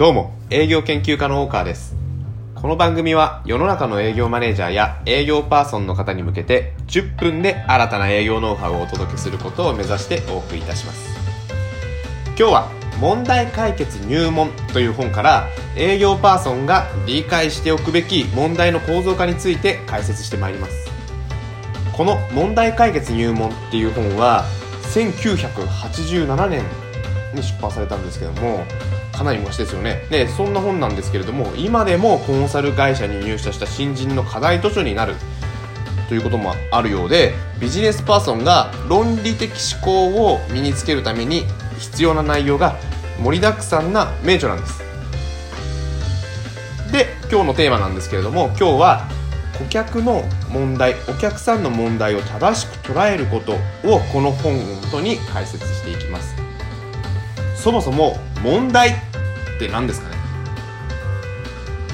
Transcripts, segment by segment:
どうも、営業研究家の大川です。この番組は世の中の営業マネージャーや営業パーソンの方に向けて10分で新たな営業ノウハウをお届けすることを目指してお送りいたします。今日は問題解決入門という本から営業パーソンが理解しておくべき問題の構造化について解説してまいります。この問題解決入門っていう本は1987年に出版されたんですけどもかなり昔ですよね。でそんな本なんですけれども今でもコンサル会社に入社した新人の課題図書になる。ということもあるようでビジネスパーソンが論理的思考を身につけるために必要な内容が盛りだくさんな名著なんです。で今日のテーマなんですけれども今日は顧客の問題お客さんの問題を正しく捉えることをこの本をもとに解説していきます。そもそも問題って何ですかね。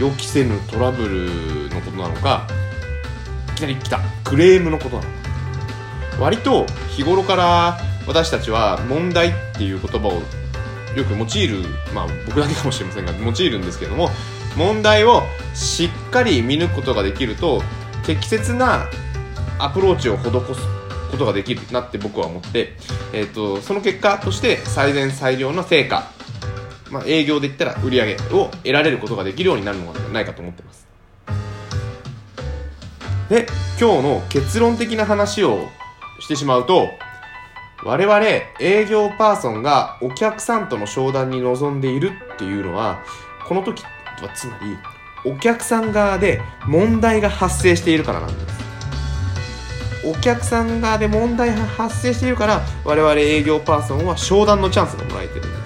予期せぬトラブルのことなのかいきなり来た。クレームのことなのか。割と日頃から私たちは問題っていう言葉をよく用いるまあ僕だけかもしれませんが用いるんですけども問題をしっかり見抜くことができると適切なアプローチを施すことができるなって僕は思って、えー、とその結果として最善最良の成果、まあ、営業で言ったら売り上げを得られることができるようになるのではないかと思ってます。で今日の結論的な話をしてしまうと我々営業パーソンがお客さんとの商談に臨んでいるっていうのはこの時はつまりお客さん側で問題が発生しているからなんです。お客さん側で問題が発生しているから我々営業パーソンは商談のチャンスがもらえてるんです。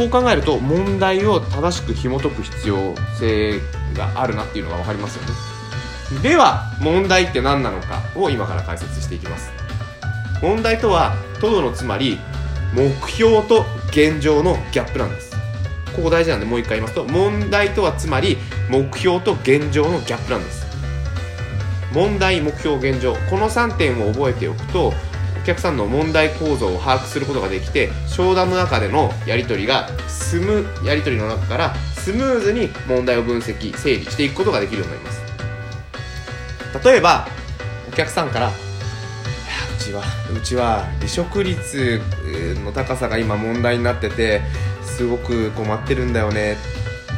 こう考えると問題を正しく紐解く必要性があるなっていうのが分かりますよね。では問題って何なのかを今から解説していきます。問題とはとどのつまり目標と現状のギャップなんです。ここ大事なんでもう一回言いますと問題とはつまり目標と現状のギャップなんです。問題目標現状。この3点を覚えておくと客さんの問題構造を把握することができて商談の中でのやり取りが進むやり取りの中からスムーズに問題を分析整理していくことができるようになります。例えばお客さんからうちはうちは離職率の高さが今問題になっててすごく困ってるんだよね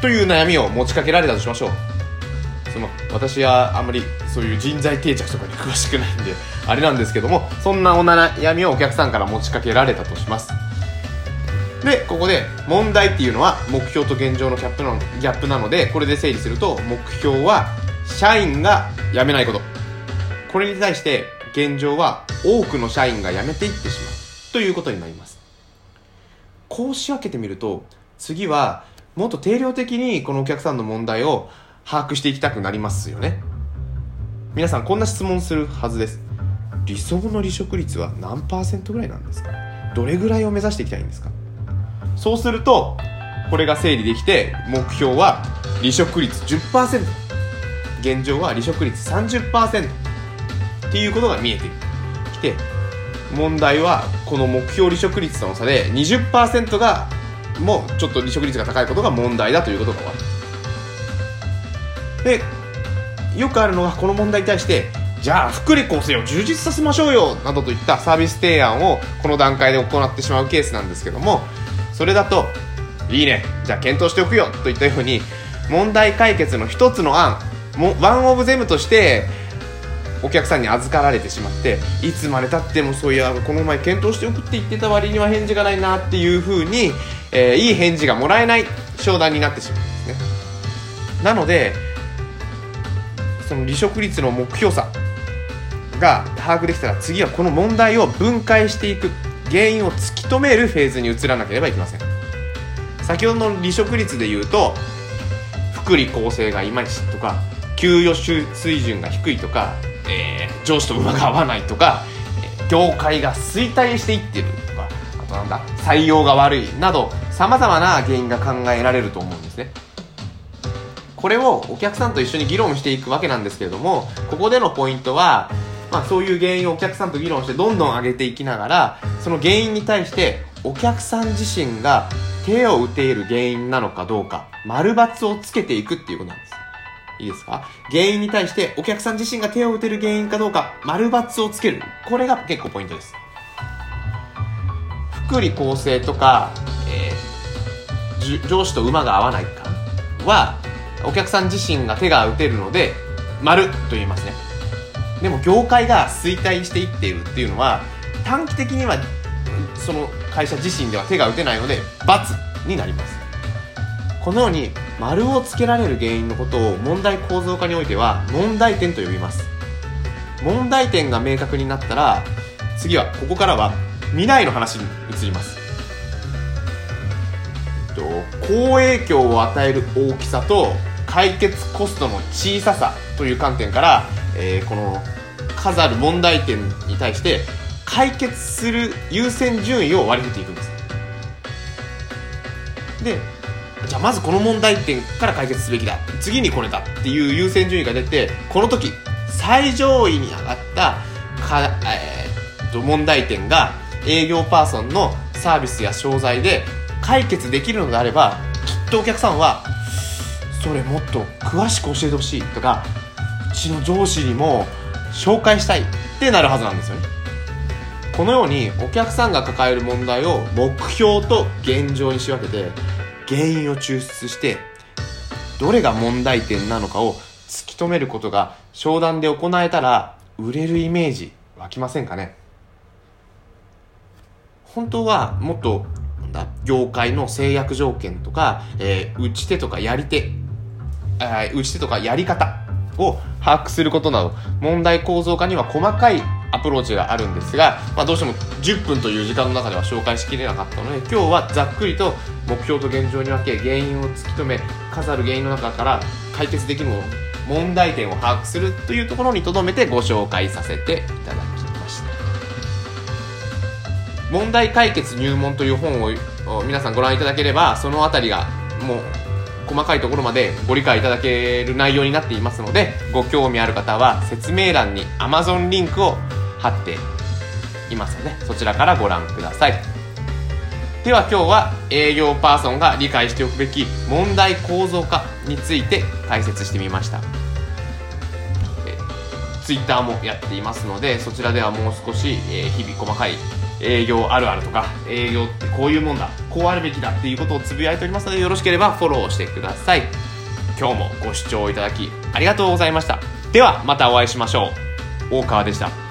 という悩みを持ちかけられたとしましょうその私はあんまりそういう人材定着とかに詳しくないんであれなんですけどもそんなお悩みをお客さんから持ちかけられたとします。でここで問題っていうのは目標と現状のギャップなのギャップなのでこれで整理すると目標は社員が辞めないこと。これに対して現状は多くの社員が辞めていってしまう。ということになります。こう仕分けてみると次はもっと定量的にこのお客さんの問題を把握していきたくなりますよね。皆さんこんな質問するはずです。理想の離職率は何パーセントぐらいなんですか？どれぐらいを目指していきたいんですか？そうするとこれが整理できて目標は離職率10%現状は離職率30%っていうことが見えてきて問題はこの目標離職率との差で20%がもうちょっと離職率が高いことが問題だということが分かるでよくあるのがこの問題に対してじゃあ福利厚生を充実させましょうよなどといったサービス提案をこの段階で行ってしまうケースなんですけどもそれだといいねじゃあ検討しておくよといったように問題解決の一つの案もワンオブゼムとしてお客さんに預かられてしまっていつまでたってもそういやこの前検討しておくって言ってた割には返事がないなっていうふうに、えー、いい返事がもらえない商談になってしまうんですね。なのでその離職率の目標差が把握できたら次はこの問題を分解していく原因を突き止めるフェーズに移らなければいけません。先ほどの離職率で言うと福利厚生がいまいちとか給与水準が低いとか、えー、上司と馬が合わないとか業界が衰退していってるとかあとなんだ採用が悪いなどさまざまな原因が考えられると思うんですね。これをお客さんと一緒に議論していくわけなんですけれどもここでのポイントはまあ、そういう原因をお客さんと議論してどんどん上げていきながらその原因に対してお客さん自身が手を打ている原因なのかどうか、丸抜をつけていくっていうことなんです。いいですか？原因に対してお客さん自身が手を打てる原因かどうか、丸抜をつける。これが結構ポイントです。福利厚生とか、えー、上司と馬が合わないかは、お客さん自身が手が打てるので、丸と言いますね。でも業界が衰退していっているっていうのは、短期的にはその会社自身では手が打てないので×になります。このように丸をつけられる原因のことを問題構造化においては問題点と呼びます。問題点が明確になったら次はここからは未来の話に移ります。好影響を与える大きさと解決コストの小ささという観点から、えー、この数ある問題点に対して解決する優先順位を割り振っていくんです。でじゃあまずこの問題点から解決すべきだ。次にこれだっていう優先順位が出てこの時最上位に上がったか、えー、っと問題点が営業パーソンのサービスや商材で解決できるのであればきっとお客さんはそれもっと詳しく教えてほしいとかうちの上司にも紹介したいってなるはずなんですよね。このようにお客さんが抱える問題を目標と現状に仕分けて原因を抽出してどれが問題点なのかを突き止めることが商談で行えたら売れるイメージ湧きませんかね？本当はもっと業界の制約条件とか、えー、打ち手とかやり手、打ち手とかやり方を把握することなど問題構造化には細かいアプローチがあるんですが、まあ、どうしても10分という時間の中では紹介しきれなかったので今日はざっくりと目標と現状に分け原因を突き止め数ある原因の中から解決できる問題点を把握するというところにとどめてご紹介させていただきました問題解決入門という本を皆さんご覧いただければその辺りがもう細かいところまでご理解いただける内容になっていますのでご興味ある方は説明欄に Amazon リンクを貼っていますのでそちらからご覧ください。では今日は営業パーソンが理解しておくべき問題構造化について解説してみました。ツイッターもやっていますのでそちらではもう少し、え日々細かい営業あるあるとか営業ってこういうもんだこうあるべきだっていうことをつぶやいておりますのでよろしければフォローしてください。今日もご視聴いただきありがとうございました。ではまたお会いしましょう。大川でした。